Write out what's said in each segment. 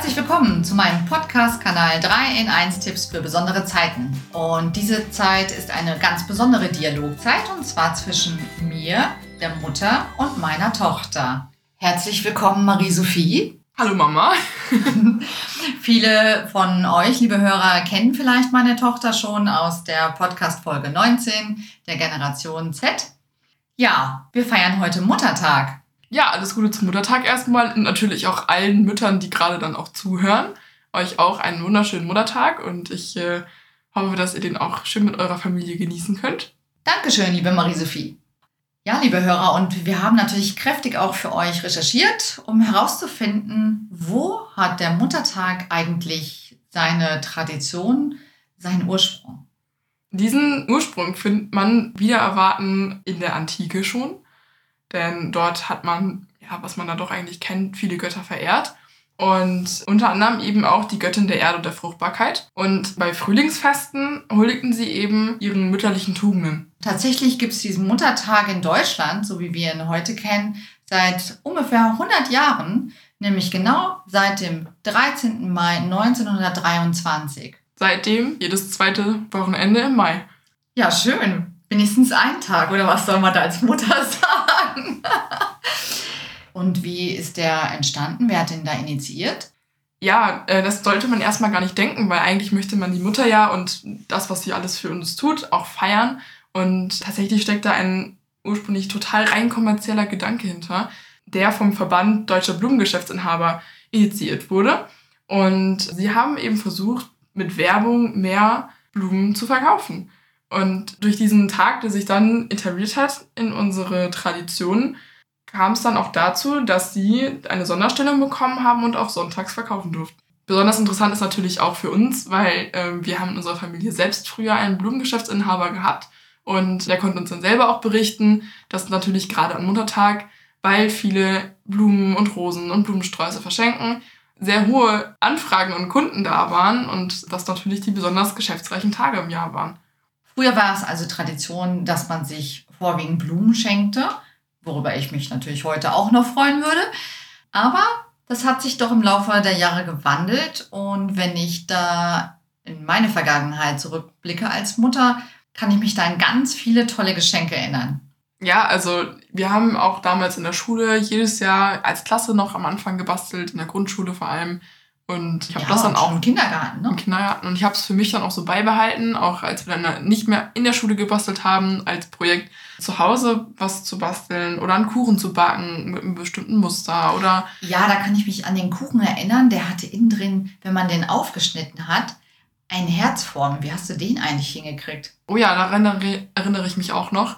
Herzlich willkommen zu meinem Podcast-Kanal 3 in 1 Tipps für besondere Zeiten. Und diese Zeit ist eine ganz besondere Dialogzeit und zwar zwischen mir, der Mutter und meiner Tochter. Herzlich willkommen, Marie-Sophie. Hallo Mama. Viele von euch, liebe Hörer, kennen vielleicht meine Tochter schon aus der Podcast-Folge 19 der Generation Z. Ja, wir feiern heute Muttertag. Ja, alles Gute zum Muttertag erstmal und natürlich auch allen Müttern, die gerade dann auch zuhören. Euch auch einen wunderschönen Muttertag und ich äh, hoffe, dass ihr den auch schön mit eurer Familie genießen könnt. Dankeschön, liebe Marie-Sophie. Ja, liebe Hörer, und wir haben natürlich kräftig auch für euch recherchiert, um herauszufinden, wo hat der Muttertag eigentlich seine Tradition, seinen Ursprung. Diesen Ursprung findet man wieder erwarten in der Antike schon. Denn dort hat man, ja, was man da doch eigentlich kennt, viele Götter verehrt. Und unter anderem eben auch die Göttin der Erde und der Fruchtbarkeit. Und bei Frühlingsfesten huldigten sie eben ihren mütterlichen Tugenden. Tatsächlich gibt es diesen Muttertag in Deutschland, so wie wir ihn heute kennen, seit ungefähr 100 Jahren, nämlich genau seit dem 13. Mai 1923. Seitdem jedes zweite Wochenende im Mai. Ja, schön. Wenigstens ein Tag, oder was soll man da als Mutter sagen? Und wie ist der entstanden? Wer hat den da initiiert? Ja, äh, das sollte man erstmal gar nicht denken, weil eigentlich möchte man die Mutter ja und das, was sie alles für uns tut, auch feiern. Und tatsächlich steckt da ein ursprünglich total rein kommerzieller Gedanke hinter, der vom Verband Deutscher Blumengeschäftsinhaber initiiert wurde. Und sie haben eben versucht, mit Werbung mehr Blumen zu verkaufen. Und durch diesen Tag, der sich dann etabliert hat in unsere Tradition, kam es dann auch dazu, dass sie eine Sonderstellung bekommen haben und auch sonntags verkaufen durften. Besonders interessant ist natürlich auch für uns, weil äh, wir haben in unserer Familie selbst früher einen Blumengeschäftsinhaber gehabt und der konnte uns dann selber auch berichten, dass natürlich gerade am Muttertag, weil viele Blumen und Rosen und Blumensträuße verschenken, sehr hohe Anfragen und Kunden da waren und das natürlich die besonders geschäftsreichen Tage im Jahr waren. Früher war es also Tradition, dass man sich vorwiegend Blumen schenkte, worüber ich mich natürlich heute auch noch freuen würde. Aber das hat sich doch im Laufe der Jahre gewandelt. Und wenn ich da in meine Vergangenheit zurückblicke als Mutter, kann ich mich da an ganz viele tolle Geschenke erinnern. Ja, also wir haben auch damals in der Schule jedes Jahr als Klasse noch am Anfang gebastelt, in der Grundschule vor allem. Und ich habe ja, das dann auch im Kindergarten, ne? Im Kindergarten. Und ich habe es für mich dann auch so beibehalten, auch als wir dann nicht mehr in der Schule gebastelt haben, als Projekt zu Hause was zu basteln oder einen Kuchen zu backen mit einem bestimmten Muster oder. Ja, da kann ich mich an den Kuchen erinnern. Der hatte innen drin, wenn man den aufgeschnitten hat, eine Herzform. Wie hast du den eigentlich hingekriegt? Oh ja, daran erinnere ich mich auch noch.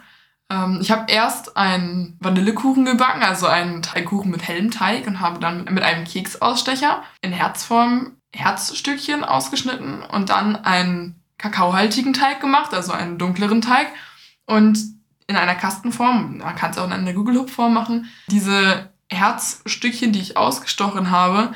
Ähm, ich habe erst einen Vanillekuchen gebacken, also einen Teigkuchen mit hellem Teig und habe dann mit einem Keksausstecher in Herzform Herzstückchen ausgeschnitten und dann einen kakaohaltigen Teig gemacht, also einen dunkleren Teig. Und in einer Kastenform, man kann es auch in einer Google-Hub-Form machen, diese Herzstückchen, die ich ausgestochen habe,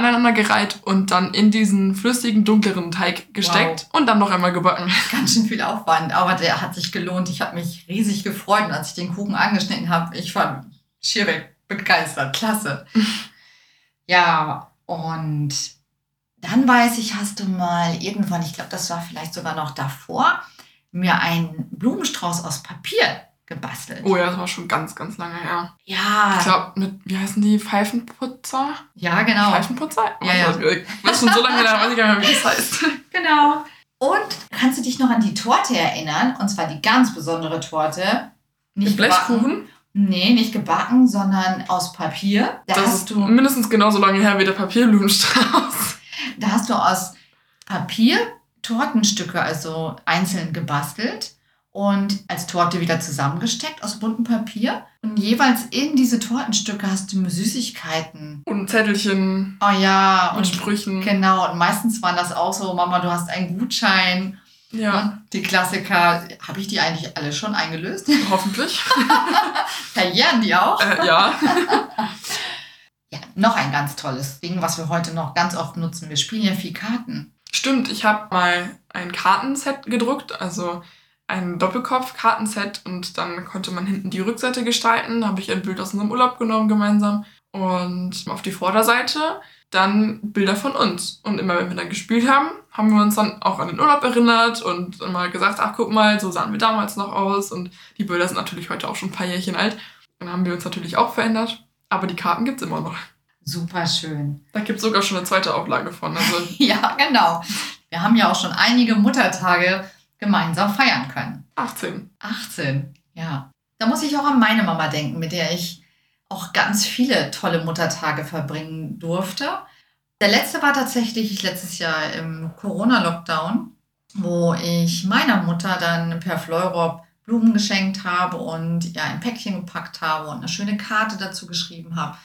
aneinandergereiht und dann in diesen flüssigen, dunkleren Teig gesteckt wow. und dann noch einmal gebacken. Ganz schön viel Aufwand, aber der hat sich gelohnt. Ich habe mich riesig gefreut und als ich den Kuchen angeschnitten habe, ich war schier begeistert. Klasse. ja, und dann weiß ich, hast du mal irgendwann, ich glaube, das war vielleicht sogar noch davor, mir einen Blumenstrauß aus Papier gebastelt. Oh ja, das war schon ganz, ganz lange her. Ja. Ich glaube, mit, wie heißen die? Pfeifenputzer? Ja, genau. Pfeifenputzer? Ja, ja. Das ist schon so lange her, weiß ich gar nicht mehr, wie das heißt. Genau. Und kannst du dich noch an die Torte erinnern? Und zwar die ganz besondere Torte. Nicht Blechkuchen? Nee, nicht gebacken, sondern aus Papier. Da das hast ist du mindestens genauso lange her wie der Papierblumenstrauß. Da hast du aus Papier Tortenstücke, also einzeln gebastelt und als Torte wieder zusammengesteckt aus buntem Papier. Und jeweils in diese Tortenstücke hast du Süßigkeiten. Und Zettelchen. Oh ja. Und, und Sprüchen. Genau. Und meistens waren das auch so, Mama, du hast einen Gutschein. Ja. Die Klassiker, habe ich die eigentlich alle schon eingelöst? Hoffentlich. Verjähren die auch? Äh, ja. ja, noch ein ganz tolles Ding, was wir heute noch ganz oft nutzen. Wir spielen ja viel Karten. Stimmt, ich habe mal ein Kartenset gedruckt, also ein Doppelkopf-Kartenset und dann konnte man hinten die Rückseite gestalten. Da habe ich ein Bild aus unserem Urlaub genommen gemeinsam Und auf die Vorderseite dann Bilder von uns. Und immer wenn wir dann gespielt haben, haben wir uns dann auch an den Urlaub erinnert und immer gesagt, ach guck mal, so sahen wir damals noch aus. Und die Bilder sind natürlich heute auch schon ein paar Jährchen alt. Dann haben wir uns natürlich auch verändert. Aber die Karten gibt es immer noch. Super schön. Da gibt es sogar schon eine zweite Auflage von. Also ja, genau. Wir haben ja auch schon einige Muttertage gemeinsam feiern können. 18. 18, ja. Da muss ich auch an meine Mama denken, mit der ich auch ganz viele tolle Muttertage verbringen durfte. Der letzte war tatsächlich letztes Jahr im Corona-Lockdown, wo ich meiner Mutter dann per Fleurop Blumen geschenkt habe und ja ein Päckchen gepackt habe und eine schöne Karte dazu geschrieben habe.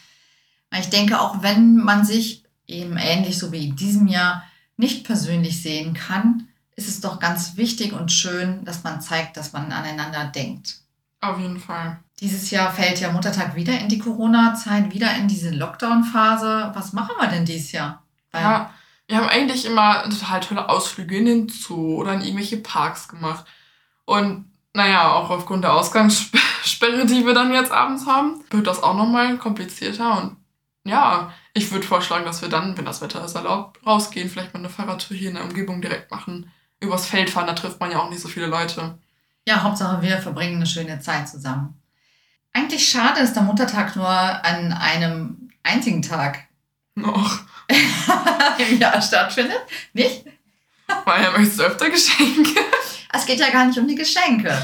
Ich denke, auch wenn man sich eben ähnlich so wie in diesem Jahr nicht persönlich sehen kann, ist es doch ganz wichtig und schön, dass man zeigt, dass man aneinander denkt. Auf jeden Fall. Dieses Jahr fällt ja Muttertag wieder in die Corona-Zeit, wieder in diese Lockdown-Phase. Was machen wir denn dieses Jahr? Weil ja, wir haben eigentlich immer total tolle Ausflüge in den Zoo oder in irgendwelche Parks gemacht. Und naja, auch aufgrund der Ausgangssperre, die wir dann jetzt abends haben, wird das auch nochmal komplizierter. Und ja, ich würde vorschlagen, dass wir dann, wenn das Wetter es erlaubt, rausgehen, vielleicht mal eine Fahrradtour hier in der Umgebung direkt machen. Übers Feld fahren, da trifft man ja auch nicht so viele Leute. Ja, Hauptsache wir verbringen eine schöne Zeit zusammen. Eigentlich schade, dass der Muttertag nur an einem einzigen Tag noch im Jahr stattfindet. Nicht? Weil er möchtest du öfter Geschenke. Es geht ja gar nicht um die Geschenke,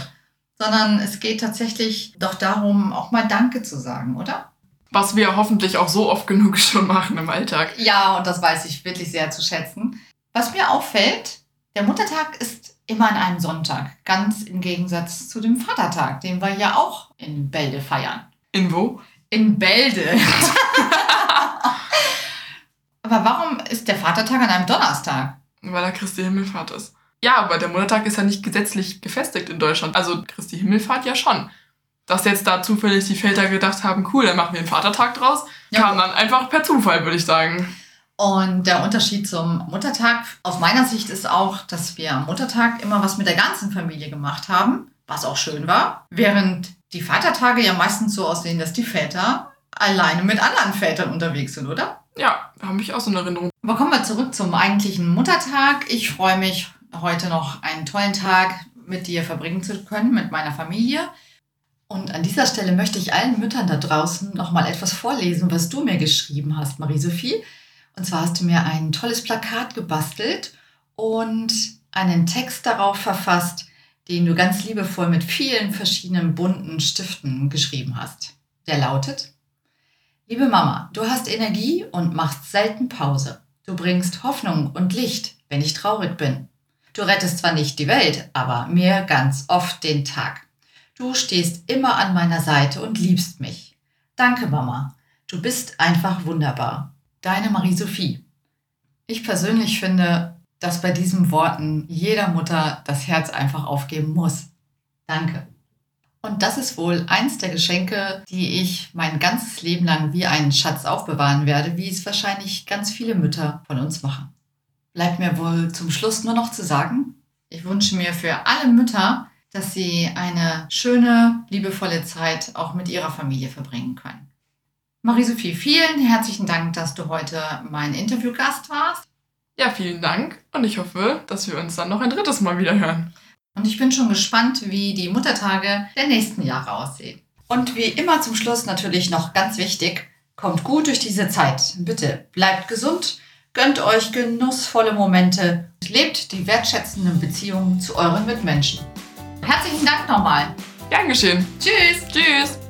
sondern es geht tatsächlich doch darum, auch mal Danke zu sagen, oder? Was wir hoffentlich auch so oft genug schon machen im Alltag. Ja, und das weiß ich wirklich sehr zu schätzen. Was mir auffällt, der Muttertag ist immer an einem Sonntag, ganz im Gegensatz zu dem Vatertag, den wir ja auch in Bälde feiern. In wo? In Bälde. Aber warum ist der Vatertag an einem Donnerstag? Weil er Christi Himmelfahrt ist. Ja, aber der Muttertag ist ja nicht gesetzlich gefestigt in Deutschland. Also Christi Himmelfahrt ja schon. Dass jetzt da zufällig die Väter gedacht haben, cool, dann machen wir einen Vatertag draus, ja. kam dann einfach per Zufall, würde ich sagen. Und der Unterschied zum Muttertag aus meiner Sicht ist auch, dass wir am Muttertag immer was mit der ganzen Familie gemacht haben, was auch schön war. Während die Vatertage ja meistens so aussehen, dass die Väter alleine mit anderen Vätern unterwegs sind, oder? Ja, habe ich auch so eine Erinnerung. Aber kommen wir zurück zum eigentlichen Muttertag. Ich freue mich heute noch einen tollen Tag mit dir verbringen zu können, mit meiner Familie. Und an dieser Stelle möchte ich allen Müttern da draußen noch mal etwas vorlesen, was du mir geschrieben hast, Marie-Sophie. Und zwar hast du mir ein tolles Plakat gebastelt und einen Text darauf verfasst, den du ganz liebevoll mit vielen verschiedenen bunten Stiften geschrieben hast. Der lautet, Liebe Mama, du hast Energie und machst selten Pause. Du bringst Hoffnung und Licht, wenn ich traurig bin. Du rettest zwar nicht die Welt, aber mir ganz oft den Tag. Du stehst immer an meiner Seite und liebst mich. Danke, Mama. Du bist einfach wunderbar. Deine Marie-Sophie. Ich persönlich finde, dass bei diesen Worten jeder Mutter das Herz einfach aufgeben muss. Danke. Und das ist wohl eins der Geschenke, die ich mein ganzes Leben lang wie einen Schatz aufbewahren werde, wie es wahrscheinlich ganz viele Mütter von uns machen. Bleibt mir wohl zum Schluss nur noch zu sagen, ich wünsche mir für alle Mütter, dass sie eine schöne, liebevolle Zeit auch mit ihrer Familie verbringen können. Marie-Sophie, vielen herzlichen Dank, dass du heute mein Interviewgast warst. Ja, vielen Dank und ich hoffe, dass wir uns dann noch ein drittes Mal wieder hören. Und ich bin schon gespannt, wie die Muttertage der nächsten Jahre aussehen. Und wie immer zum Schluss natürlich noch ganz wichtig, kommt gut durch diese Zeit. Bitte bleibt gesund, gönnt euch genussvolle Momente, lebt die wertschätzenden Beziehungen zu euren Mitmenschen. Herzlichen Dank nochmal. Gern geschehen. Tschüss. Tschüss.